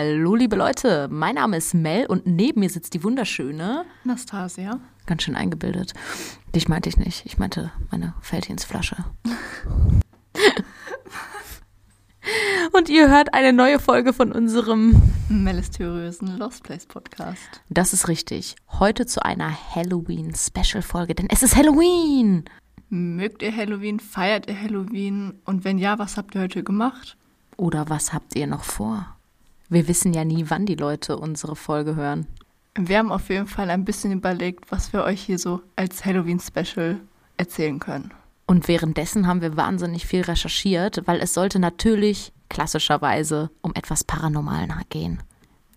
Hallo, liebe Leute, mein Name ist Mel und neben mir sitzt die wunderschöne Nastasia. Ganz schön eingebildet. Dich meinte ich nicht. Ich meinte meine Feldhensflasche. und ihr hört eine neue Folge von unserem Melysteriösen Lost Place Podcast. Das ist richtig. Heute zu einer Halloween-Special-Folge, denn es ist Halloween! Mögt ihr Halloween? Feiert ihr Halloween? Und wenn ja, was habt ihr heute gemacht? Oder was habt ihr noch vor? Wir wissen ja nie, wann die Leute unsere Folge hören. Wir haben auf jeden Fall ein bisschen überlegt, was wir euch hier so als Halloween-Special erzählen können. Und währenddessen haben wir wahnsinnig viel recherchiert, weil es sollte natürlich klassischerweise um etwas Paranormal gehen.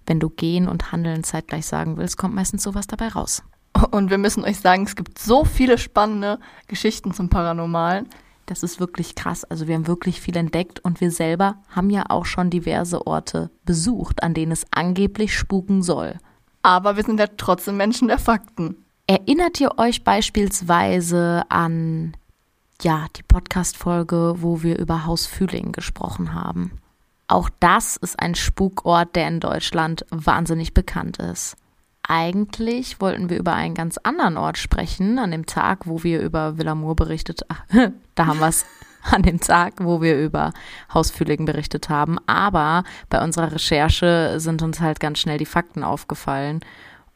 Wenn du gehen und handeln zeitgleich sagen willst, kommt meistens sowas dabei raus. Und wir müssen euch sagen, es gibt so viele spannende Geschichten zum Paranormalen. Das ist wirklich krass. Also wir haben wirklich viel entdeckt und wir selber haben ja auch schon diverse Orte besucht, an denen es angeblich spuken soll. Aber wir sind ja trotzdem Menschen der Fakten. Erinnert ihr euch beispielsweise an ja, die Podcast-Folge, wo wir über Haus Fühling gesprochen haben? Auch das ist ein Spukort, der in Deutschland wahnsinnig bekannt ist eigentlich wollten wir über einen ganz anderen Ort sprechen, an dem Tag, wo wir über Villamur berichtet, ach, da haben wir es, an dem Tag, wo wir über Hausfühligen berichtet haben. Aber bei unserer Recherche sind uns halt ganz schnell die Fakten aufgefallen.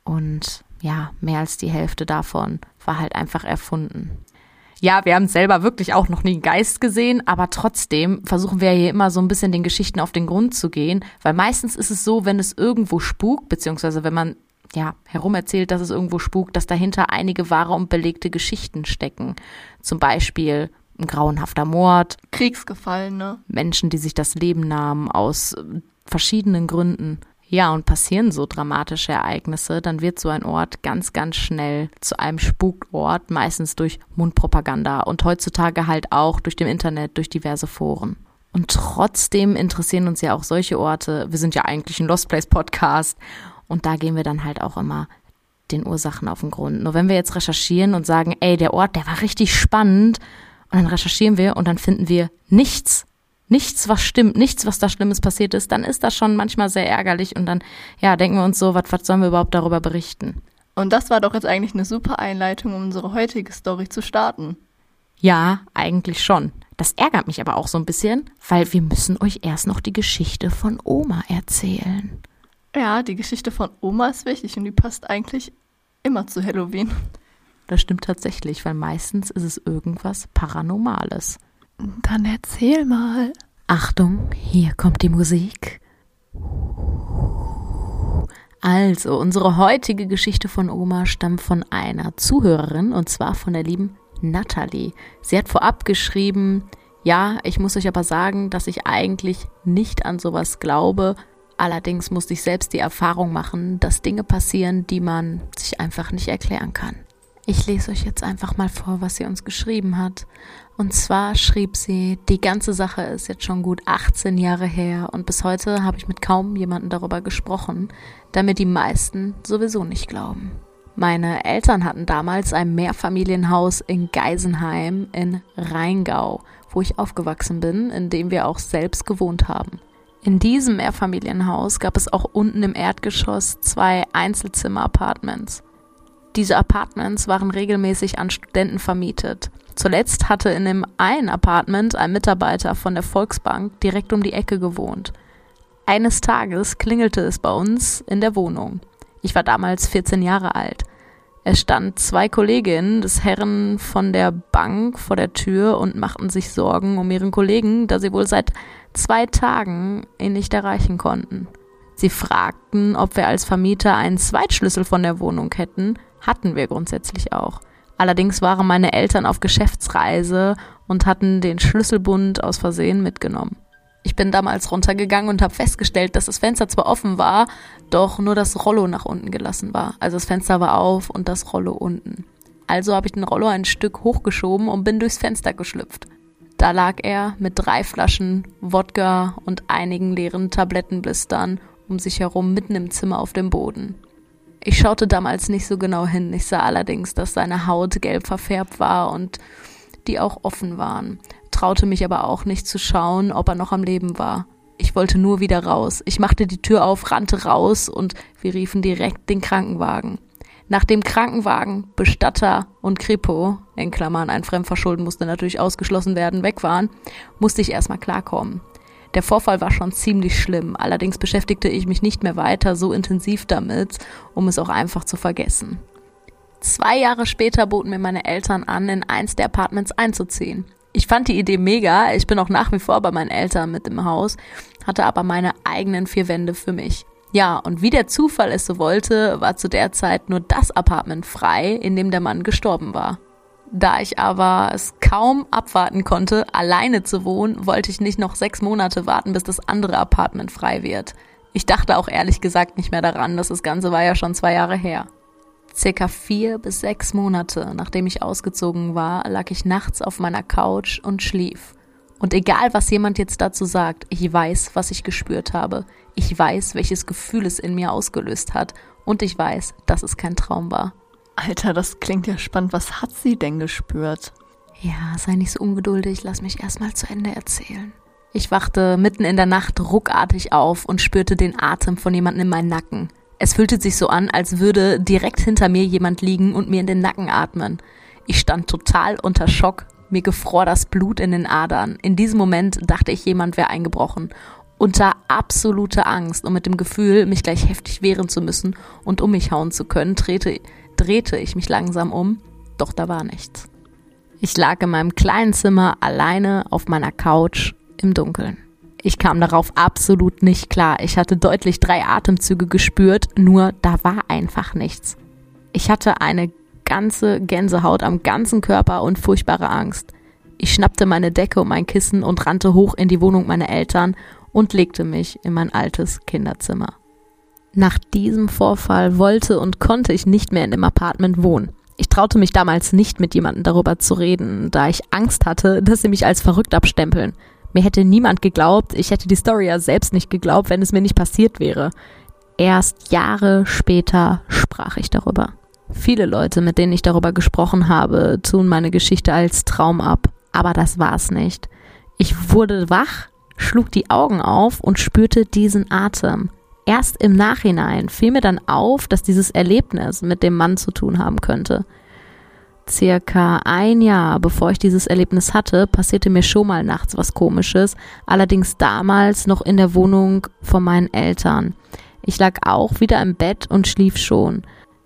Und ja, mehr als die Hälfte davon war halt einfach erfunden. Ja, wir haben selber wirklich auch noch nie einen Geist gesehen, aber trotzdem versuchen wir hier immer so ein bisschen den Geschichten auf den Grund zu gehen, weil meistens ist es so, wenn es irgendwo spukt, beziehungsweise wenn man ja, herumerzählt, dass es irgendwo spukt, dass dahinter einige wahre und belegte Geschichten stecken. Zum Beispiel ein grauenhafter Mord. Kriegsgefallene. Menschen, die sich das Leben nahmen aus verschiedenen Gründen. Ja, und passieren so dramatische Ereignisse, dann wird so ein Ort ganz, ganz schnell zu einem Spukort, meistens durch Mundpropaganda und heutzutage halt auch durch dem Internet, durch diverse Foren. Und trotzdem interessieren uns ja auch solche Orte. Wir sind ja eigentlich ein Lost Place Podcast und da gehen wir dann halt auch immer den Ursachen auf den Grund. Nur wenn wir jetzt recherchieren und sagen, ey, der Ort, der war richtig spannend, und dann recherchieren wir und dann finden wir nichts, nichts, was stimmt, nichts, was da Schlimmes passiert ist, dann ist das schon manchmal sehr ärgerlich und dann, ja, denken wir uns so, was, was sollen wir überhaupt darüber berichten? Und das war doch jetzt eigentlich eine super Einleitung, um unsere heutige Story zu starten. Ja, eigentlich schon. Das ärgert mich aber auch so ein bisschen, weil wir müssen euch erst noch die Geschichte von Oma erzählen. Ja, die Geschichte von Oma ist wichtig und die passt eigentlich immer zu Halloween. Das stimmt tatsächlich, weil meistens ist es irgendwas Paranormales. Dann erzähl mal. Achtung, hier kommt die Musik. Also, unsere heutige Geschichte von Oma stammt von einer Zuhörerin und zwar von der lieben Natalie. Sie hat vorab geschrieben, ja, ich muss euch aber sagen, dass ich eigentlich nicht an sowas glaube, Allerdings musste ich selbst die Erfahrung machen, dass Dinge passieren, die man sich einfach nicht erklären kann. Ich lese euch jetzt einfach mal vor, was sie uns geschrieben hat. Und zwar schrieb sie, die ganze Sache ist jetzt schon gut 18 Jahre her und bis heute habe ich mit kaum jemandem darüber gesprochen, da mir die meisten sowieso nicht glauben. Meine Eltern hatten damals ein Mehrfamilienhaus in Geisenheim in Rheingau, wo ich aufgewachsen bin, in dem wir auch selbst gewohnt haben. In diesem Mehrfamilienhaus gab es auch unten im Erdgeschoss zwei Einzelzimmer-Apartments. Diese Apartments waren regelmäßig an Studenten vermietet. Zuletzt hatte in dem einen Apartment ein Mitarbeiter von der Volksbank direkt um die Ecke gewohnt. Eines Tages klingelte es bei uns in der Wohnung. Ich war damals 14 Jahre alt. Es standen zwei Kolleginnen des Herren von der Bank vor der Tür und machten sich Sorgen um ihren Kollegen, da sie wohl seit zwei Tagen ihn nicht erreichen konnten. Sie fragten, ob wir als Vermieter einen Zweitschlüssel von der Wohnung hätten. Hatten wir grundsätzlich auch. Allerdings waren meine Eltern auf Geschäftsreise und hatten den Schlüsselbund aus Versehen mitgenommen. Ich bin damals runtergegangen und habe festgestellt, dass das Fenster zwar offen war, doch nur das Rollo nach unten gelassen war. Also das Fenster war auf und das Rollo unten. Also habe ich den Rollo ein Stück hochgeschoben und bin durchs Fenster geschlüpft. Da lag er mit drei Flaschen Wodka und einigen leeren Tablettenblistern um sich herum mitten im Zimmer auf dem Boden. Ich schaute damals nicht so genau hin, ich sah allerdings, dass seine Haut gelb verfärbt war und die auch offen waren, traute mich aber auch nicht zu schauen, ob er noch am Leben war. Ich wollte nur wieder raus. Ich machte die Tür auf, rannte raus und wir riefen direkt den Krankenwagen. Nach dem Krankenwagen, Bestatter und Kripo, in Klammern ein Fremdverschulden musste natürlich ausgeschlossen werden, weg waren, musste ich erstmal klarkommen. Der Vorfall war schon ziemlich schlimm, allerdings beschäftigte ich mich nicht mehr weiter so intensiv damit, um es auch einfach zu vergessen. Zwei Jahre später boten mir meine Eltern an, in eins der Apartments einzuziehen. Ich fand die Idee mega, ich bin auch nach wie vor bei meinen Eltern mit im Haus, hatte aber meine eigenen vier Wände für mich. Ja, und wie der Zufall es so wollte, war zu der Zeit nur das Apartment frei, in dem der Mann gestorben war. Da ich aber es kaum abwarten konnte, alleine zu wohnen, wollte ich nicht noch sechs Monate warten, bis das andere Apartment frei wird. Ich dachte auch ehrlich gesagt nicht mehr daran, dass das Ganze war ja schon zwei Jahre her. Circa vier bis sechs Monate nachdem ich ausgezogen war, lag ich nachts auf meiner Couch und schlief. Und egal, was jemand jetzt dazu sagt, ich weiß, was ich gespürt habe. Ich weiß, welches Gefühl es in mir ausgelöst hat. Und ich weiß, dass es kein Traum war. Alter, das klingt ja spannend. Was hat sie denn gespürt? Ja, sei nicht so ungeduldig, lass mich erstmal zu Ende erzählen. Ich wachte mitten in der Nacht ruckartig auf und spürte den Atem von jemandem in meinen Nacken. Es fühlte sich so an, als würde direkt hinter mir jemand liegen und mir in den Nacken atmen. Ich stand total unter Schock mir gefror das Blut in den Adern. In diesem Moment dachte ich, jemand wäre eingebrochen. Unter absoluter Angst und mit dem Gefühl, mich gleich heftig wehren zu müssen und um mich hauen zu können, drehte, drehte ich mich langsam um, doch da war nichts. Ich lag in meinem kleinen Zimmer alleine auf meiner Couch im Dunkeln. Ich kam darauf absolut nicht klar. Ich hatte deutlich drei Atemzüge gespürt, nur da war einfach nichts. Ich hatte eine ganze Gänsehaut am ganzen Körper und furchtbare Angst. Ich schnappte meine Decke und mein Kissen und rannte hoch in die Wohnung meiner Eltern und legte mich in mein altes Kinderzimmer. Nach diesem Vorfall wollte und konnte ich nicht mehr in dem Apartment wohnen. Ich traute mich damals nicht mit jemandem darüber zu reden, da ich Angst hatte, dass sie mich als verrückt abstempeln. Mir hätte niemand geglaubt, ich hätte die Story ja selbst nicht geglaubt, wenn es mir nicht passiert wäre. Erst Jahre später sprach ich darüber. Viele Leute, mit denen ich darüber gesprochen habe, tun meine Geschichte als Traum ab. Aber das war's nicht. Ich wurde wach, schlug die Augen auf und spürte diesen Atem. Erst im Nachhinein fiel mir dann auf, dass dieses Erlebnis mit dem Mann zu tun haben könnte. Circa ein Jahr bevor ich dieses Erlebnis hatte, passierte mir schon mal nachts was Komisches, allerdings damals noch in der Wohnung von meinen Eltern. Ich lag auch wieder im Bett und schlief schon.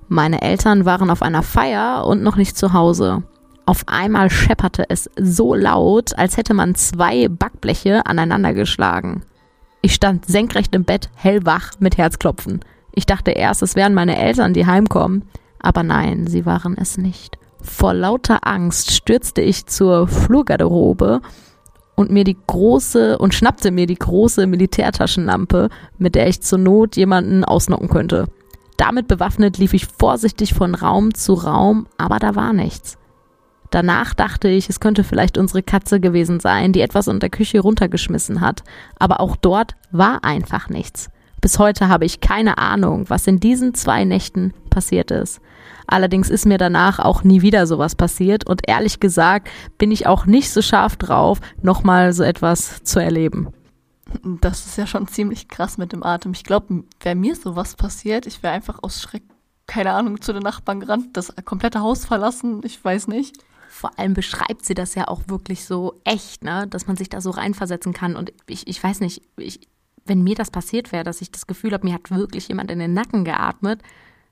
Meine Eltern waren auf einer Feier und noch nicht zu Hause. Auf einmal schepperte es so laut, als hätte man zwei Backbleche aneinander geschlagen. Ich stand senkrecht im Bett, hellwach, mit Herzklopfen. Ich dachte erst, es wären meine Eltern, die heimkommen. Aber nein, sie waren es nicht. Vor lauter Angst stürzte ich zur Flurgarderobe und mir die große und schnappte mir die große Militärtaschenlampe, mit der ich zur Not jemanden ausnocken könnte. Damit bewaffnet lief ich vorsichtig von Raum zu Raum, aber da war nichts. Danach dachte ich, es könnte vielleicht unsere Katze gewesen sein, die etwas unter der Küche runtergeschmissen hat, aber auch dort war einfach nichts. Bis heute habe ich keine Ahnung, was in diesen zwei Nächten passiert ist. Allerdings ist mir danach auch nie wieder sowas passiert und ehrlich gesagt bin ich auch nicht so scharf drauf, nochmal so etwas zu erleben. Das ist ja schon ziemlich krass mit dem Atem. Ich glaube, wäre mir sowas passiert, ich wäre einfach aus Schreck, keine Ahnung, zu den Nachbarn gerannt, das komplette Haus verlassen, ich weiß nicht. Vor allem beschreibt sie das ja auch wirklich so echt, ne? dass man sich da so reinversetzen kann. Und ich, ich weiß nicht, ich, wenn mir das passiert wäre, dass ich das Gefühl habe, mir hat wirklich jemand in den Nacken geatmet,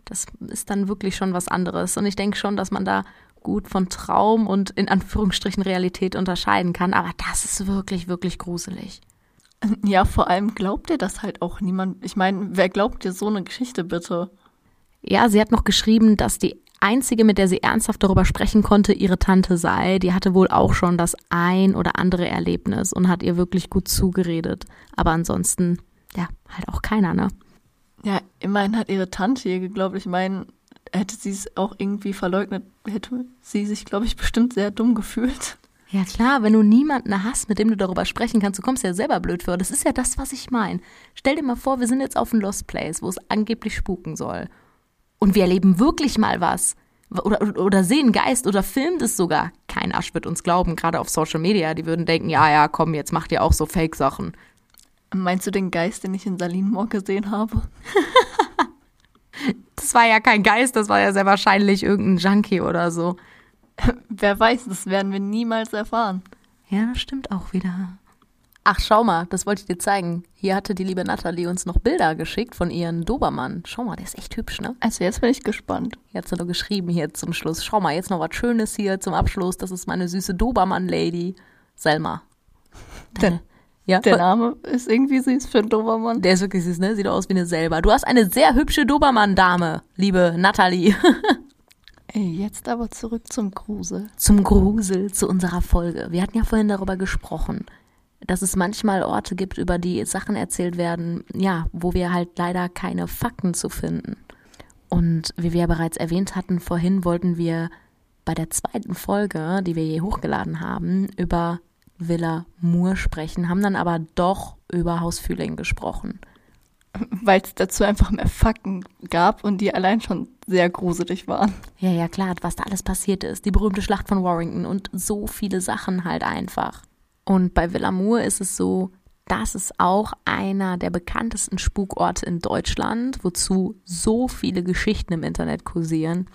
das ist dann wirklich schon was anderes. Und ich denke schon, dass man da gut von Traum und in Anführungsstrichen Realität unterscheiden kann. Aber das ist wirklich, wirklich gruselig. Ja, vor allem glaubt dir das halt auch niemand. Ich meine, wer glaubt dir so eine Geschichte bitte? Ja, sie hat noch geschrieben, dass die einzige, mit der sie ernsthaft darüber sprechen konnte, ihre Tante sei. Die hatte wohl auch schon das ein oder andere Erlebnis und hat ihr wirklich gut zugeredet. Aber ansonsten, ja, halt auch keiner, ne? Ja, immerhin hat ihre Tante ihr geglaubt. Ich meine, hätte sie es auch irgendwie verleugnet, hätte sie sich, glaube ich, bestimmt sehr dumm gefühlt. Ja klar, wenn du niemanden hast, mit dem du darüber sprechen kannst, du kommst ja selber blöd vor. Das ist ja das, was ich meine. Stell dir mal vor, wir sind jetzt auf einem Lost Place, wo es angeblich spuken soll. Und wir erleben wirklich mal was. Oder, oder sehen Geist oder filmt es sogar. Kein Arsch wird uns glauben, gerade auf Social Media. Die würden denken, ja, ja, komm, jetzt macht ihr auch so Fake-Sachen. Meinst du den Geist, den ich in Salinmoor gesehen habe? das war ja kein Geist, das war ja sehr wahrscheinlich irgendein Junkie oder so. Wer weiß, das werden wir niemals erfahren. Ja, das stimmt auch wieder. Ach, schau mal, das wollte ich dir zeigen. Hier hatte die liebe Nathalie uns noch Bilder geschickt von ihren Dobermann. Schau mal, der ist echt hübsch, ne? Also jetzt bin ich gespannt. Hier hat sie nur geschrieben hier zum Schluss. Schau mal, jetzt noch was Schönes hier zum Abschluss. Das ist meine süße Dobermann-Lady. Selma. Der, ja? der Name ist irgendwie süß für einen Dobermann. Der ist wirklich süß, ne? Sieht aus wie eine selber. Du hast eine sehr hübsche Dobermann-Dame, liebe Nathalie. Jetzt aber zurück zum Grusel. Zum Grusel, zu unserer Folge. Wir hatten ja vorhin darüber gesprochen, dass es manchmal Orte gibt, über die Sachen erzählt werden, ja, wo wir halt leider keine Fakten zu finden. Und wie wir ja bereits erwähnt hatten, vorhin wollten wir bei der zweiten Folge, die wir je hochgeladen haben, über Villa Moore sprechen, haben dann aber doch über Haus Fühling gesprochen. Weil es dazu einfach mehr Fakten gab und die allein schon sehr gruselig waren. Ja, ja, klar, was da alles passiert ist. Die berühmte Schlacht von Warrington und so viele Sachen halt einfach. Und bei Villamour ist es so, das ist auch einer der bekanntesten Spukorte in Deutschland, wozu so viele Geschichten im Internet kursieren.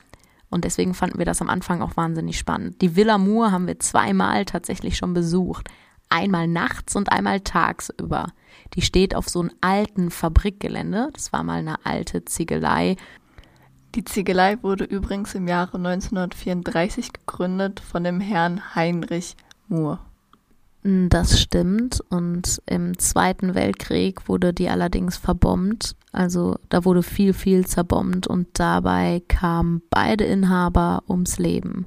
Und deswegen fanden wir das am Anfang auch wahnsinnig spannend. Die Villa Moor haben wir zweimal tatsächlich schon besucht. Einmal nachts und einmal tagsüber. Die steht auf so einem alten Fabrikgelände. Das war mal eine alte Ziegelei. Die Ziegelei wurde übrigens im Jahre 1934 gegründet von dem Herrn Heinrich Moore. Das stimmt. Und im Zweiten Weltkrieg wurde die allerdings verbombt. Also da wurde viel, viel zerbombt und dabei kamen beide Inhaber ums Leben.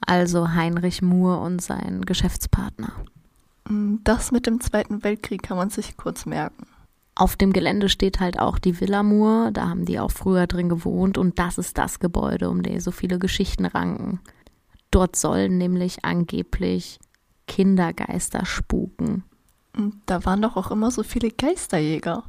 Also Heinrich Moore und sein Geschäftspartner. Das mit dem Zweiten Weltkrieg kann man sich kurz merken. Auf dem Gelände steht halt auch die Villa Moore, da haben die auch früher drin gewohnt und das ist das Gebäude, um dem so viele Geschichten ranken. Dort sollen nämlich angeblich Kindergeister spuken. Da waren doch auch immer so viele Geisterjäger.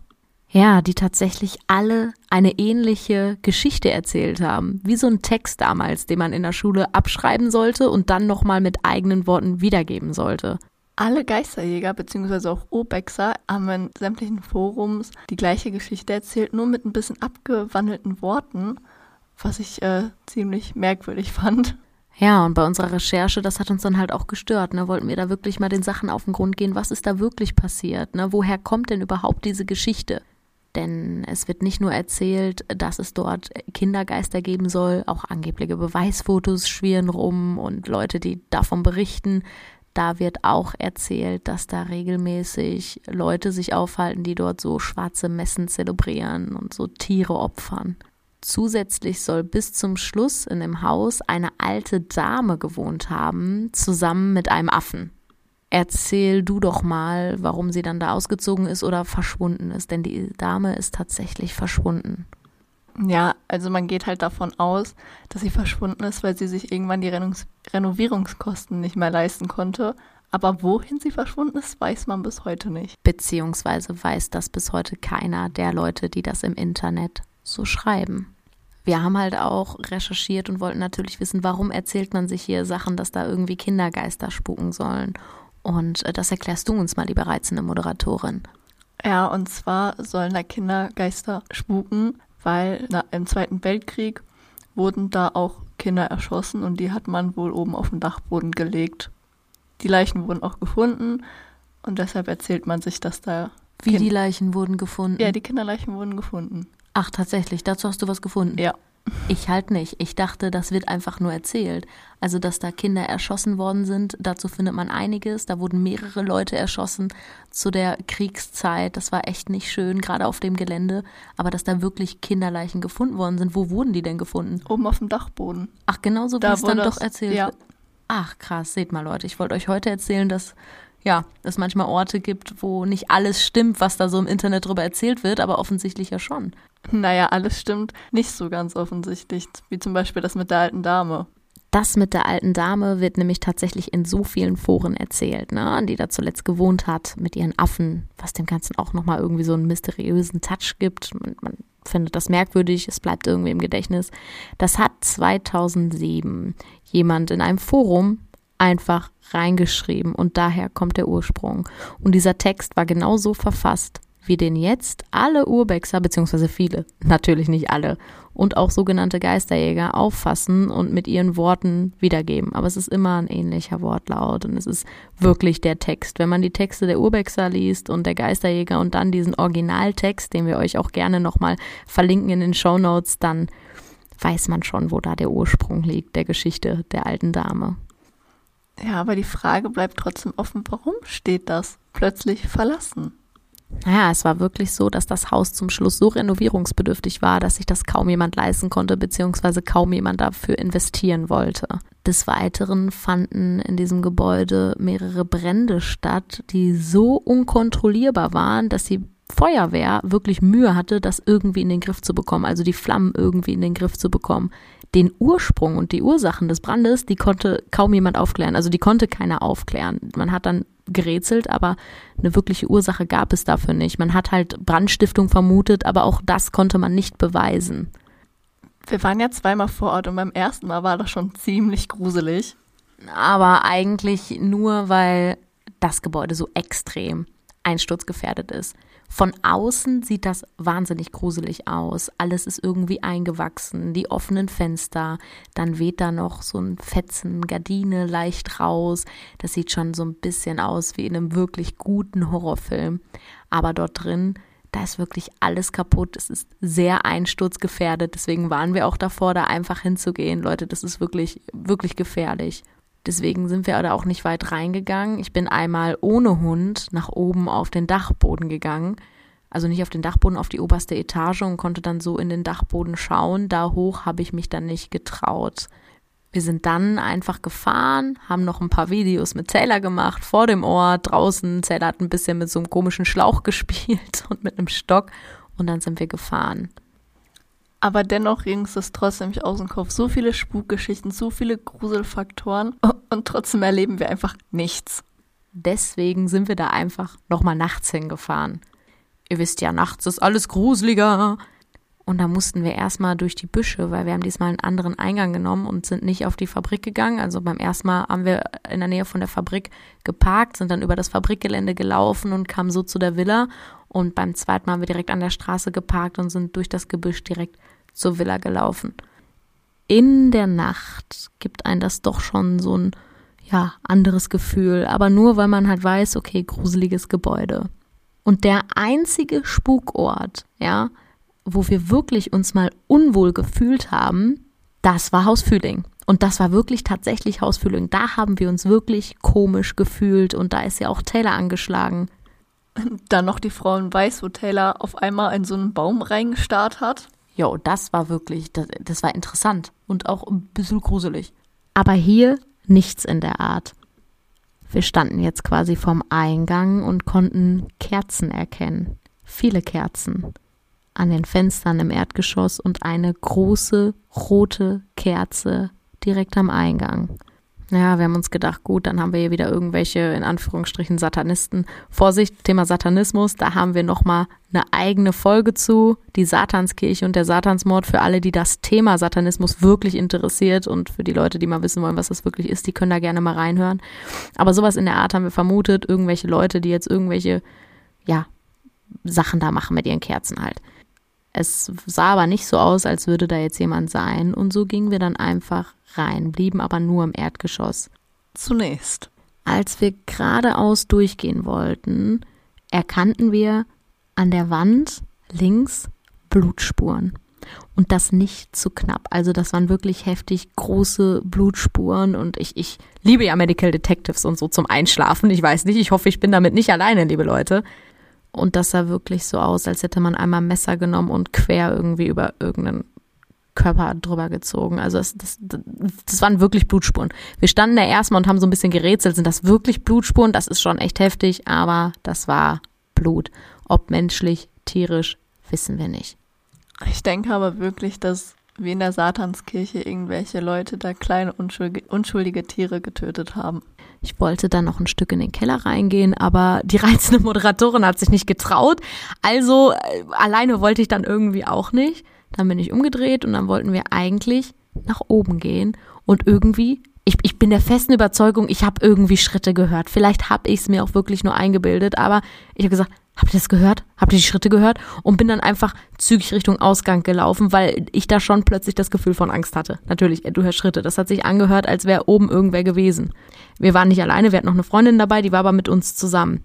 Ja, die tatsächlich alle eine ähnliche Geschichte erzählt haben. Wie so ein Text damals, den man in der Schule abschreiben sollte und dann nochmal mit eigenen Worten wiedergeben sollte. Alle Geisterjäger bzw. auch Urbexer haben in sämtlichen Forums die gleiche Geschichte erzählt, nur mit ein bisschen abgewandelten Worten, was ich äh, ziemlich merkwürdig fand. Ja, und bei unserer Recherche, das hat uns dann halt auch gestört. Ne? Wollten wir da wirklich mal den Sachen auf den Grund gehen, was ist da wirklich passiert? Ne? Woher kommt denn überhaupt diese Geschichte? Denn es wird nicht nur erzählt, dass es dort Kindergeister geben soll, auch angebliche Beweisfotos schwirren rum und Leute, die davon berichten. Da wird auch erzählt, dass da regelmäßig Leute sich aufhalten, die dort so schwarze Messen zelebrieren und so Tiere opfern. Zusätzlich soll bis zum Schluss in dem Haus eine alte Dame gewohnt haben, zusammen mit einem Affen. Erzähl du doch mal, warum sie dann da ausgezogen ist oder verschwunden ist, denn die Dame ist tatsächlich verschwunden. Ja, also man geht halt davon aus, dass sie verschwunden ist, weil sie sich irgendwann die Renungs Renovierungskosten nicht mehr leisten konnte. Aber wohin sie verschwunden ist, weiß man bis heute nicht. Beziehungsweise weiß das bis heute keiner der Leute, die das im Internet so schreiben. Wir haben halt auch recherchiert und wollten natürlich wissen, warum erzählt man sich hier Sachen, dass da irgendwie Kindergeister spuken sollen. Und äh, das erklärst du uns mal, liebe reizende Moderatorin. Ja, und zwar sollen da Kindergeister spuken, weil na, im Zweiten Weltkrieg wurden da auch Kinder erschossen und die hat man wohl oben auf den Dachboden gelegt. Die Leichen wurden auch gefunden und deshalb erzählt man sich, dass da. Wie kind die Leichen wurden gefunden? Ja, die Kinderleichen wurden gefunden. Ach, tatsächlich, dazu hast du was gefunden? Ja. Ich halt nicht. Ich dachte, das wird einfach nur erzählt. Also, dass da Kinder erschossen worden sind, dazu findet man einiges. Da wurden mehrere Leute erschossen zu der Kriegszeit. Das war echt nicht schön, gerade auf dem Gelände. Aber dass da wirklich Kinderleichen gefunden worden sind, wo wurden die denn gefunden? Oben auf dem Dachboden. Ach, genauso wie da es dann doch erzählt ja. wird. Ach, krass. Seht mal, Leute, ich wollte euch heute erzählen, dass ja, es manchmal Orte gibt, wo nicht alles stimmt, was da so im Internet drüber erzählt wird, aber offensichtlich ja schon. Naja, alles stimmt nicht so ganz offensichtlich, wie zum Beispiel das mit der alten Dame. Das mit der alten Dame wird nämlich tatsächlich in so vielen Foren erzählt, ne, die da zuletzt gewohnt hat mit ihren Affen, was dem Ganzen auch nochmal irgendwie so einen mysteriösen Touch gibt. Man, man findet das merkwürdig, es bleibt irgendwie im Gedächtnis. Das hat 2007 jemand in einem Forum einfach reingeschrieben und daher kommt der Ursprung. Und dieser Text war genauso verfasst, wie den jetzt alle Urbexer, beziehungsweise viele, natürlich nicht alle, und auch sogenannte Geisterjäger auffassen und mit ihren Worten wiedergeben. Aber es ist immer ein ähnlicher Wortlaut und es ist wirklich der Text. Wenn man die Texte der Urbexer liest und der Geisterjäger und dann diesen Originaltext, den wir euch auch gerne nochmal verlinken in den Show Notes, dann weiß man schon, wo da der Ursprung liegt, der Geschichte der alten Dame. Ja, aber die Frage bleibt trotzdem offen, warum steht das plötzlich verlassen? Naja, es war wirklich so, dass das Haus zum Schluss so renovierungsbedürftig war, dass sich das kaum jemand leisten konnte, beziehungsweise kaum jemand dafür investieren wollte. Des Weiteren fanden in diesem Gebäude mehrere Brände statt, die so unkontrollierbar waren, dass die Feuerwehr wirklich Mühe hatte, das irgendwie in den Griff zu bekommen, also die Flammen irgendwie in den Griff zu bekommen. Den Ursprung und die Ursachen des Brandes, die konnte kaum jemand aufklären, also die konnte keiner aufklären. Man hat dann gerätselt, aber eine wirkliche Ursache gab es dafür nicht. Man hat halt Brandstiftung vermutet, aber auch das konnte man nicht beweisen. Wir waren ja zweimal vor Ort und beim ersten Mal war das schon ziemlich gruselig. Aber eigentlich nur, weil das Gebäude so extrem einsturzgefährdet ist. Von außen sieht das wahnsinnig gruselig aus. Alles ist irgendwie eingewachsen, die offenen Fenster, dann weht da noch so ein Fetzen Gardine leicht raus. Das sieht schon so ein bisschen aus wie in einem wirklich guten Horrorfilm. Aber dort drin, da ist wirklich alles kaputt. Es ist sehr einsturzgefährdet. Deswegen waren wir auch davor, da einfach hinzugehen. Leute, das ist wirklich, wirklich gefährlich. Deswegen sind wir da auch nicht weit reingegangen. Ich bin einmal ohne Hund nach oben auf den Dachboden gegangen. Also nicht auf den Dachboden, auf die oberste Etage und konnte dann so in den Dachboden schauen. Da hoch habe ich mich dann nicht getraut. Wir sind dann einfach gefahren, haben noch ein paar Videos mit Taylor gemacht, vor dem Ort, draußen. Taylor hat ein bisschen mit so einem komischen Schlauch gespielt und mit einem Stock und dann sind wir gefahren. Aber dennoch ging es trotzdem nicht aus dem Kopf. So viele Spukgeschichten, so viele Gruselfaktoren und trotzdem erleben wir einfach nichts. Deswegen sind wir da einfach nochmal nachts hingefahren. Ihr wisst ja, nachts ist alles gruseliger. Und da mussten wir erstmal durch die Büsche, weil wir haben diesmal einen anderen Eingang genommen und sind nicht auf die Fabrik gegangen. Also beim ersten Mal haben wir in der Nähe von der Fabrik geparkt, sind dann über das Fabrikgelände gelaufen und kamen so zu der Villa. Und beim zweiten Mal haben wir direkt an der Straße geparkt und sind durch das Gebüsch direkt zur Villa gelaufen. In der Nacht gibt ein das doch schon so ein ja, anderes Gefühl, aber nur weil man halt weiß, okay, gruseliges Gebäude. Und der einzige Spukort, ja, wo wir wirklich uns mal unwohl gefühlt haben, das war Haus Fühling. Und das war wirklich tatsächlich Haus Fühling. Da haben wir uns wirklich komisch gefühlt und da ist ja auch Taylor angeschlagen. Dann noch die Frau in Weiß, wo Taylor auf einmal in so einen Baum reingestarrt hat. Jo, das war wirklich, das, das war interessant und auch ein bisschen gruselig. Aber hier nichts in der Art. Wir standen jetzt quasi vorm Eingang und konnten Kerzen erkennen. Viele Kerzen. An den Fenstern im Erdgeschoss und eine große rote Kerze direkt am Eingang. Ja, wir haben uns gedacht, gut, dann haben wir hier wieder irgendwelche, in Anführungsstrichen, Satanisten. Vorsicht, Thema Satanismus, da haben wir nochmal eine eigene Folge zu, die Satanskirche und der Satansmord für alle, die das Thema Satanismus wirklich interessiert und für die Leute, die mal wissen wollen, was das wirklich ist, die können da gerne mal reinhören. Aber sowas in der Art haben wir vermutet, irgendwelche Leute, die jetzt irgendwelche, ja, Sachen da machen mit ihren Kerzen halt. Es sah aber nicht so aus, als würde da jetzt jemand sein und so gingen wir dann einfach rein, blieben aber nur im Erdgeschoss. Zunächst. Als wir geradeaus durchgehen wollten, erkannten wir an der Wand links Blutspuren. Und das nicht zu knapp. Also das waren wirklich heftig große Blutspuren und ich, ich liebe ja Medical Detectives und so zum Einschlafen. Ich weiß nicht, ich hoffe, ich bin damit nicht alleine, liebe Leute. Und das sah wirklich so aus, als hätte man einmal Messer genommen und quer irgendwie über irgendeinen Körper drüber gezogen. Also das, das, das waren wirklich Blutspuren. Wir standen da erstmal und haben so ein bisschen gerätselt, sind das wirklich Blutspuren? Das ist schon echt heftig, aber das war Blut. Ob menschlich, tierisch, wissen wir nicht. Ich denke aber wirklich, dass wie in der Satanskirche irgendwelche Leute da kleine unschuldige, unschuldige Tiere getötet haben. Ich wollte dann noch ein Stück in den Keller reingehen, aber die reizende Moderatorin hat sich nicht getraut. Also äh, alleine wollte ich dann irgendwie auch nicht. Dann bin ich umgedreht und dann wollten wir eigentlich nach oben gehen und irgendwie ich, ich bin der festen Überzeugung, ich habe irgendwie Schritte gehört. Vielleicht habe ich es mir auch wirklich nur eingebildet, aber ich habe gesagt, habt ihr das gehört? Habt ihr die Schritte gehört? Und bin dann einfach zügig Richtung Ausgang gelaufen, weil ich da schon plötzlich das Gefühl von Angst hatte. Natürlich, du hörst Schritte. Das hat sich angehört, als wäre oben irgendwer gewesen. Wir waren nicht alleine, wir hatten noch eine Freundin dabei, die war aber mit uns zusammen.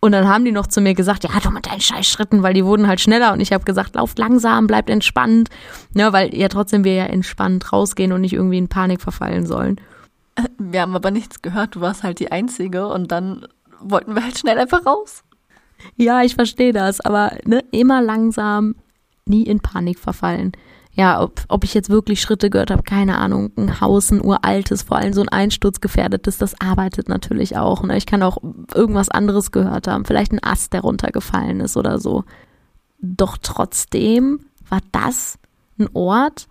Und dann haben die noch zu mir gesagt, ja, du mit deinen Scheißschritten, weil die wurden halt schneller. Und ich habe gesagt, lauft langsam, bleibt entspannt. Ja, weil ja trotzdem wir ja entspannt rausgehen und nicht irgendwie in Panik verfallen sollen. Wir haben aber nichts gehört, du warst halt die Einzige und dann wollten wir halt schnell einfach raus. Ja, ich verstehe das, aber ne, immer langsam, nie in Panik verfallen ja, ob, ob ich jetzt wirklich Schritte gehört habe, keine Ahnung. Ein Haus, ein uraltes, vor allem so ein einsturzgefährdetes, das arbeitet natürlich auch. Ne? Ich kann auch irgendwas anderes gehört haben, vielleicht ein Ast, der runtergefallen ist oder so. Doch trotzdem war das ein Ort,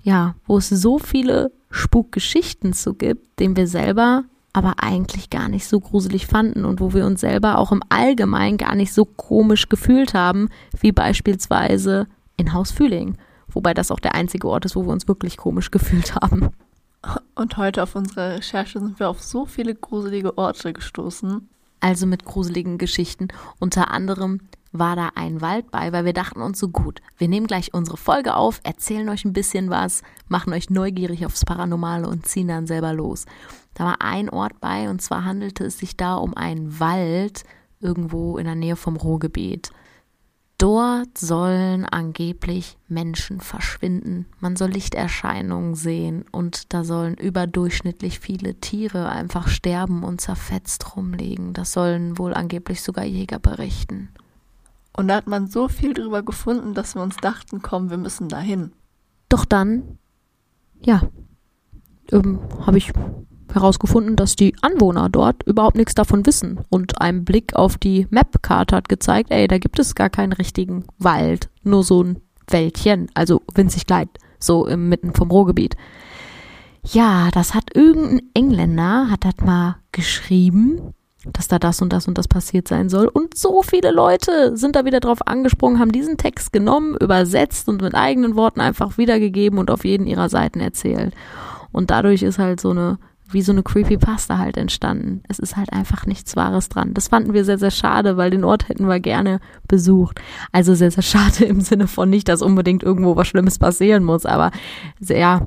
ja, wo es so viele Spukgeschichten zu gibt, den wir selber aber eigentlich gar nicht so gruselig fanden und wo wir uns selber auch im Allgemeinen gar nicht so komisch gefühlt haben, wie beispielsweise in Haus Fühling. Wobei das auch der einzige Ort ist, wo wir uns wirklich komisch gefühlt haben. Und heute auf unserer Recherche sind wir auf so viele gruselige Orte gestoßen. Also mit gruseligen Geschichten. Unter anderem war da ein Wald bei, weil wir dachten uns so gut, wir nehmen gleich unsere Folge auf, erzählen euch ein bisschen was, machen euch neugierig aufs Paranormale und ziehen dann selber los. Da war ein Ort bei und zwar handelte es sich da um einen Wald irgendwo in der Nähe vom Ruhrgebiet. Dort sollen angeblich Menschen verschwinden. Man soll Lichterscheinungen sehen und da sollen überdurchschnittlich viele Tiere einfach sterben und zerfetzt rumliegen. Das sollen wohl angeblich sogar Jäger berichten. Und da hat man so viel drüber gefunden, dass wir uns dachten, komm, wir müssen dahin. Doch dann, ja, ähm, habe ich herausgefunden, dass die Anwohner dort überhaupt nichts davon wissen. Und ein Blick auf die Map-Karte hat gezeigt, ey, da gibt es gar keinen richtigen Wald, nur so ein Wäldchen, also winzig klein, so im Mitten vom Ruhrgebiet. Ja, das hat irgendein Engländer, hat das mal geschrieben, dass da das und das und das passiert sein soll. Und so viele Leute sind da wieder drauf angesprungen, haben diesen Text genommen, übersetzt und mit eigenen Worten einfach wiedergegeben und auf jeden ihrer Seiten erzählt. Und dadurch ist halt so eine wie so eine Creepypasta halt entstanden. Es ist halt einfach nichts Wahres dran. Das fanden wir sehr, sehr schade, weil den Ort hätten wir gerne besucht. Also sehr, sehr schade im Sinne von nicht, dass unbedingt irgendwo was Schlimmes passieren muss, aber sehr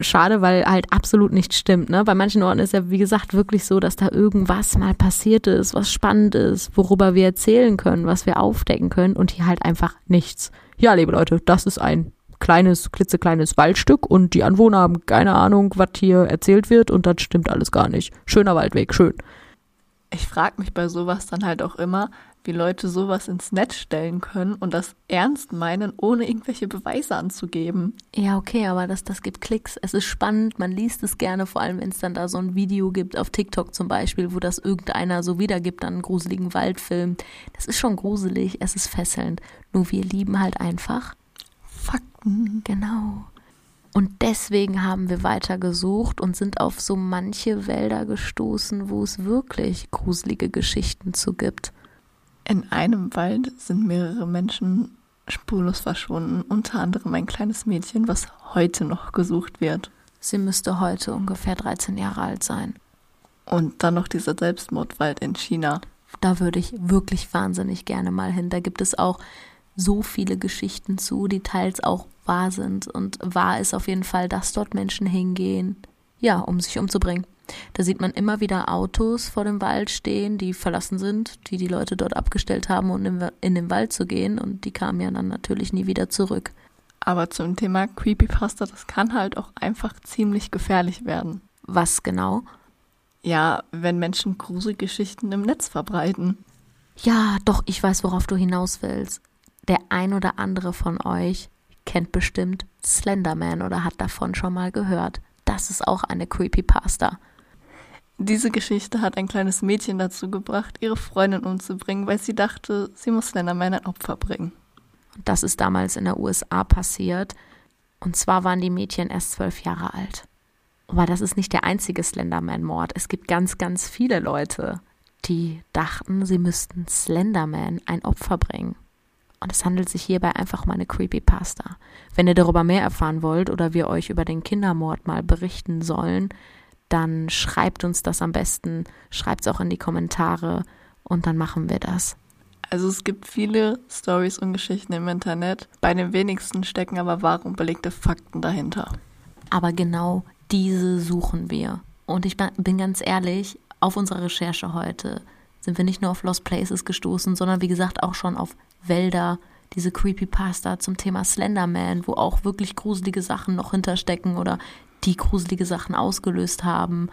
schade, weil halt absolut nichts stimmt. Ne? Bei manchen Orten ist ja, wie gesagt, wirklich so, dass da irgendwas mal passiert ist, was spannend ist, worüber wir erzählen können, was wir aufdecken können und hier halt einfach nichts. Ja, liebe Leute, das ist ein kleines, klitzekleines Waldstück und die Anwohner haben keine Ahnung, was hier erzählt wird und das stimmt alles gar nicht. Schöner Waldweg, schön. Ich frage mich bei sowas dann halt auch immer, wie Leute sowas ins Netz stellen können und das ernst meinen, ohne irgendwelche Beweise anzugeben. Ja, okay, aber das, das gibt Klicks. Es ist spannend, man liest es gerne, vor allem wenn es dann da so ein Video gibt, auf TikTok zum Beispiel, wo das irgendeiner so wiedergibt, dann einen gruseligen Waldfilm. Das ist schon gruselig, es ist fesselnd. Nur wir lieben halt einfach Fakten, genau. Und deswegen haben wir weitergesucht und sind auf so manche Wälder gestoßen, wo es wirklich gruselige Geschichten zu gibt. In einem Wald sind mehrere Menschen spurlos verschwunden, unter anderem ein kleines Mädchen, was heute noch gesucht wird. Sie müsste heute ungefähr 13 Jahre alt sein. Und dann noch dieser Selbstmordwald in China. Da würde ich wirklich wahnsinnig gerne mal hin. Da gibt es auch so viele Geschichten zu, die teils auch wahr sind. Und wahr ist auf jeden Fall, dass dort Menschen hingehen, ja, um sich umzubringen. Da sieht man immer wieder Autos vor dem Wald stehen, die verlassen sind, die die Leute dort abgestellt haben, um in den Wald zu gehen. Und die kamen ja dann natürlich nie wieder zurück. Aber zum Thema Creepypasta, das kann halt auch einfach ziemlich gefährlich werden. Was genau? Ja, wenn Menschen Gruselgeschichten im Netz verbreiten. Ja, doch, ich weiß, worauf du hinaus willst der ein oder andere von euch kennt bestimmt Slenderman oder hat davon schon mal gehört. Das ist auch eine Creepypasta. Diese Geschichte hat ein kleines Mädchen dazu gebracht, ihre Freundin umzubringen, weil sie dachte, sie muss Slenderman ein Opfer bringen. Das ist damals in der USA passiert. Und zwar waren die Mädchen erst zwölf Jahre alt. Aber das ist nicht der einzige Slenderman-Mord. Es gibt ganz, ganz viele Leute, die dachten, sie müssten Slenderman ein Opfer bringen. Und es handelt sich hierbei einfach um eine Creepypasta. Wenn ihr darüber mehr erfahren wollt oder wir euch über den Kindermord mal berichten sollen, dann schreibt uns das am besten, schreibt es auch in die Kommentare und dann machen wir das. Also es gibt viele Stories und Geschichten im Internet. Bei den wenigsten stecken aber wahre und belegte Fakten dahinter. Aber genau diese suchen wir. Und ich bin ganz ehrlich, auf unserer Recherche heute sind wir nicht nur auf Lost Places gestoßen, sondern wie gesagt auch schon auf Wälder, diese Creepypasta zum Thema Slenderman, wo auch wirklich gruselige Sachen noch hinterstecken oder die gruselige Sachen ausgelöst haben.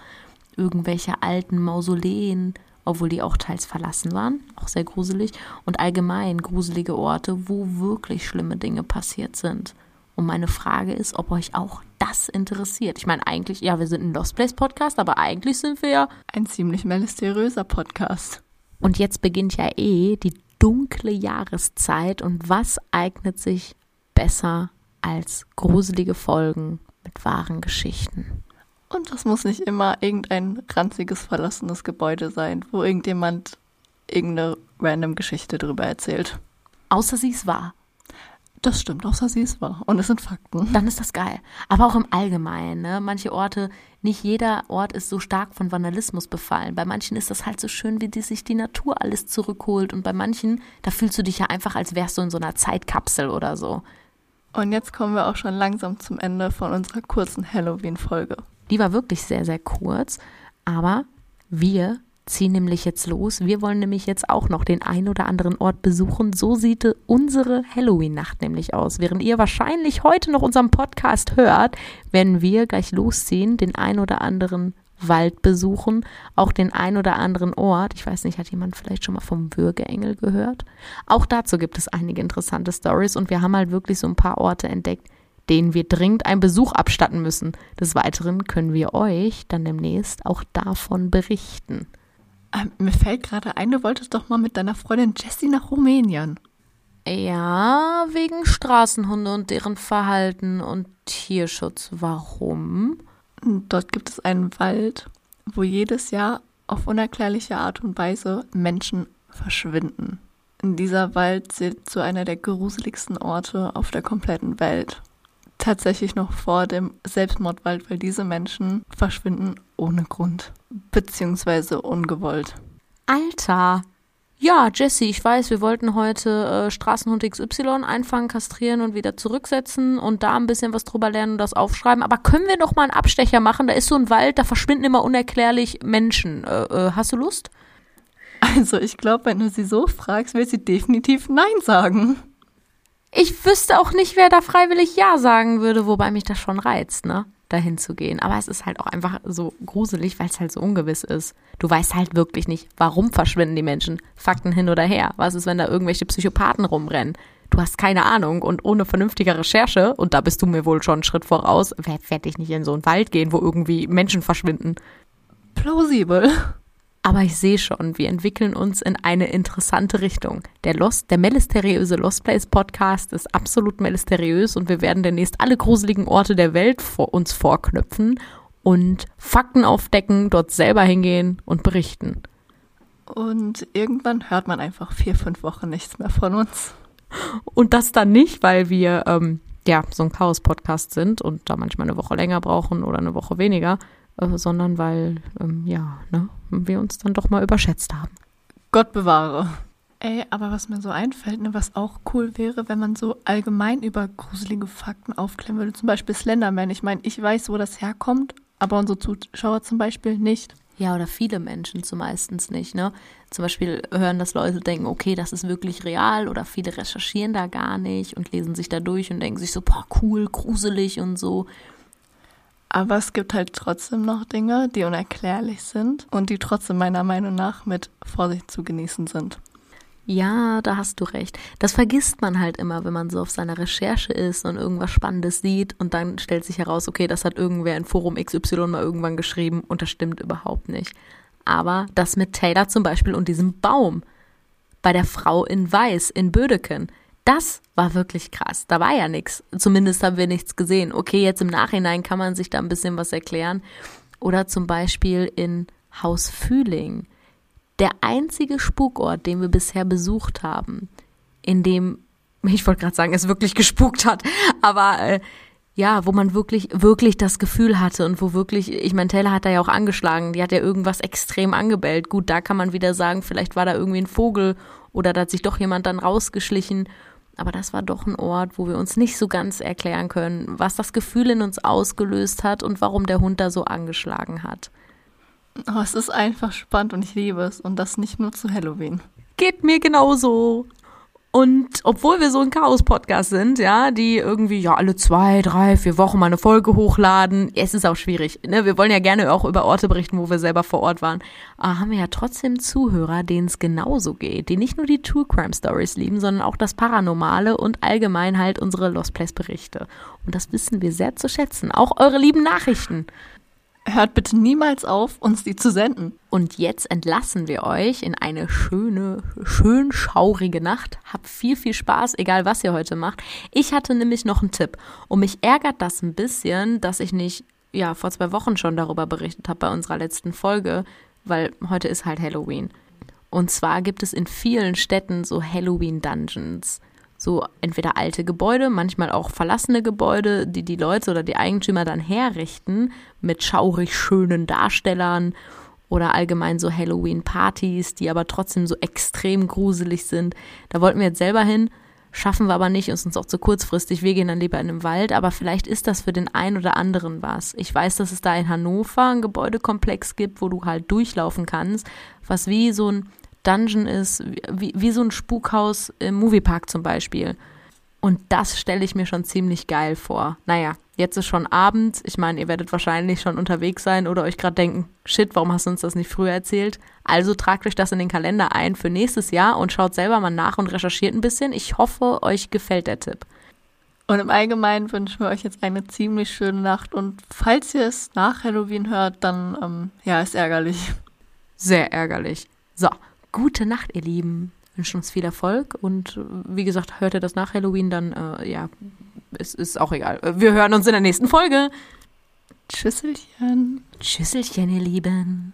Irgendwelche alten Mausoleen, obwohl die auch teils verlassen waren, auch sehr gruselig. Und allgemein gruselige Orte, wo wirklich schlimme Dinge passiert sind. Und meine Frage ist, ob euch auch das interessiert. Ich meine, eigentlich, ja, wir sind ein Lost Place Podcast, aber eigentlich sind wir ja ein ziemlich mysteriöser Podcast. Und jetzt beginnt ja eh die dunkle Jahreszeit. Und was eignet sich besser als gruselige Folgen mit wahren Geschichten? Und das muss nicht immer irgendein ranziges, verlassenes Gebäude sein, wo irgendjemand irgendeine random Geschichte drüber erzählt. Außer sie ist wahr. Das stimmt, außer sie ist wahr. Und es sind Fakten. Dann ist das geil. Aber auch im Allgemeinen, ne? Manche Orte, nicht jeder Ort ist so stark von Vandalismus befallen. Bei manchen ist das halt so schön, wie die sich die Natur alles zurückholt. Und bei manchen, da fühlst du dich ja einfach, als wärst du in so einer Zeitkapsel oder so. Und jetzt kommen wir auch schon langsam zum Ende von unserer kurzen Halloween-Folge. Die war wirklich sehr, sehr kurz. Aber wir ziehen nämlich jetzt los. Wir wollen nämlich jetzt auch noch den ein oder anderen Ort besuchen. So sieht unsere Halloween-Nacht nämlich aus. Während ihr wahrscheinlich heute noch unseren Podcast hört, werden wir gleich losziehen, den ein oder anderen Wald besuchen, auch den ein oder anderen Ort. Ich weiß nicht, hat jemand vielleicht schon mal vom Würgeengel gehört? Auch dazu gibt es einige interessante Stories und wir haben halt wirklich so ein paar Orte entdeckt, denen wir dringend einen Besuch abstatten müssen. Des Weiteren können wir euch dann demnächst auch davon berichten. Ähm, mir fällt gerade ein, du wolltest doch mal mit deiner Freundin Jessie nach Rumänien. Ja, wegen Straßenhunde und deren Verhalten und Tierschutz. Warum? Dort gibt es einen Wald, wo jedes Jahr auf unerklärliche Art und Weise Menschen verschwinden. Dieser Wald zählt zu einer der gruseligsten Orte auf der kompletten Welt tatsächlich noch vor dem Selbstmordwald, weil diese Menschen verschwinden ohne Grund, beziehungsweise ungewollt. Alter! Ja, Jesse, ich weiß, wir wollten heute äh, Straßenhund XY einfangen, kastrieren und wieder zurücksetzen und da ein bisschen was drüber lernen und das aufschreiben. Aber können wir noch mal einen Abstecher machen? Da ist so ein Wald, da verschwinden immer unerklärlich Menschen. Äh, äh, hast du Lust? Also, ich glaube, wenn du sie so fragst, wird sie definitiv Nein sagen ich wüsste auch nicht, wer da freiwillig Ja sagen würde, wobei mich das schon reizt, ne? dahin zu gehen. Aber es ist halt auch einfach so gruselig, weil es halt so ungewiss ist. Du weißt halt wirklich nicht, warum verschwinden die Menschen. Fakten hin oder her. Was ist, wenn da irgendwelche Psychopathen rumrennen? Du hast keine Ahnung und ohne vernünftige Recherche, und da bist du mir wohl schon einen Schritt voraus, werde ich nicht in so einen Wald gehen, wo irgendwie Menschen verschwinden. Plausibel. Aber ich sehe schon, wir entwickeln uns in eine interessante Richtung. Der Lost, der melisteriöse Lost Place Podcast ist absolut melisteriös und wir werden demnächst alle gruseligen Orte der Welt vor uns vorknüpfen und Fakten aufdecken, dort selber hingehen und berichten. Und irgendwann hört man einfach vier, fünf Wochen nichts mehr von uns. Und das dann nicht, weil wir ähm, ja so ein Chaos-Podcast sind und da manchmal eine Woche länger brauchen oder eine Woche weniger, äh, sondern weil, ähm, ja, ne, wir uns dann doch mal überschätzt haben. Gott bewahre. Ey, aber was mir so einfällt, ne, was auch cool wäre, wenn man so allgemein über gruselige Fakten aufklären würde, zum Beispiel Slenderman. Ich meine, ich weiß, wo das herkommt, aber unsere Zuschauer zum Beispiel nicht. Ja, oder viele Menschen zumeistens nicht, ne? Zum Beispiel hören das Leute denken, okay, das ist wirklich real, oder viele recherchieren da gar nicht und lesen sich da durch und denken sich so, boah, cool, gruselig und so. Aber es gibt halt trotzdem noch Dinge, die unerklärlich sind und die trotzdem meiner Meinung nach mit Vorsicht zu genießen sind. Ja, da hast du recht. Das vergisst man halt immer, wenn man so auf seiner Recherche ist und irgendwas Spannendes sieht und dann stellt sich heraus, okay, das hat irgendwer in Forum XY mal irgendwann geschrieben und das stimmt überhaupt nicht. Aber das mit Taylor zum Beispiel und diesem Baum bei der Frau in Weiß in Bödeken, das war wirklich krass. Da war ja nichts. Zumindest haben wir nichts gesehen. Okay, jetzt im Nachhinein kann man sich da ein bisschen was erklären. Oder zum Beispiel in Haus Fühling. Der einzige Spukort, den wir bisher besucht haben, in dem ich wollte gerade sagen, es wirklich gespukt hat, aber äh, ja, wo man wirklich, wirklich das Gefühl hatte und wo wirklich, ich meine, Taylor hat da ja auch angeschlagen, die hat ja irgendwas extrem angebellt. Gut, da kann man wieder sagen, vielleicht war da irgendwie ein Vogel oder da hat sich doch jemand dann rausgeschlichen. Aber das war doch ein Ort, wo wir uns nicht so ganz erklären können, was das Gefühl in uns ausgelöst hat und warum der Hund da so angeschlagen hat. Oh, es ist einfach spannend und ich liebe es. Und das nicht nur zu Halloween. Geht mir genauso. Und obwohl wir so ein Chaos-Podcast sind, ja, die irgendwie ja alle zwei, drei, vier Wochen mal eine Folge hochladen, es ist auch schwierig. Ne? Wir wollen ja gerne auch über Orte berichten, wo wir selber vor Ort waren. Aber haben wir ja trotzdem Zuhörer, denen es genauso geht, die nicht nur die True Crime Stories lieben, sondern auch das Paranormale und allgemein halt unsere Lost Place Berichte. Und das wissen wir sehr zu schätzen. Auch eure lieben Nachrichten. Hört bitte niemals auf, uns die zu senden. Und jetzt entlassen wir euch in eine schöne, schön schaurige Nacht. Habt viel, viel Spaß, egal was ihr heute macht. Ich hatte nämlich noch einen Tipp. Und mich ärgert das ein bisschen, dass ich nicht, ja, vor zwei Wochen schon darüber berichtet habe bei unserer letzten Folge, weil heute ist halt Halloween. Und zwar gibt es in vielen Städten so Halloween-Dungeons so entweder alte Gebäude, manchmal auch verlassene Gebäude, die die Leute oder die Eigentümer dann herrichten mit schaurig schönen Darstellern oder allgemein so Halloween-Partys, die aber trotzdem so extrem gruselig sind. Da wollten wir jetzt selber hin, schaffen wir aber nicht, ist uns auch zu kurzfristig. Wir gehen dann lieber in den Wald, aber vielleicht ist das für den einen oder anderen was. Ich weiß, dass es da in Hannover einen Gebäudekomplex gibt, wo du halt durchlaufen kannst, was wie so ein Dungeon ist, wie, wie so ein Spukhaus im Moviepark zum Beispiel. Und das stelle ich mir schon ziemlich geil vor. Naja, jetzt ist schon Abend. Ich meine, ihr werdet wahrscheinlich schon unterwegs sein oder euch gerade denken, shit, warum hast du uns das nicht früher erzählt? Also tragt euch das in den Kalender ein für nächstes Jahr und schaut selber mal nach und recherchiert ein bisschen. Ich hoffe, euch gefällt der Tipp. Und im Allgemeinen wünschen wir euch jetzt eine ziemlich schöne Nacht. Und falls ihr es nach Halloween hört, dann, ähm, ja, ist ärgerlich. Sehr ärgerlich. So, gute Nacht, ihr Lieben. Wünschen uns viel Erfolg und wie gesagt, hört ihr das nach Halloween, dann äh, ja, es ist auch egal. Wir hören uns in der nächsten Folge. Tschüsselchen. Tschüsselchen, ihr Lieben.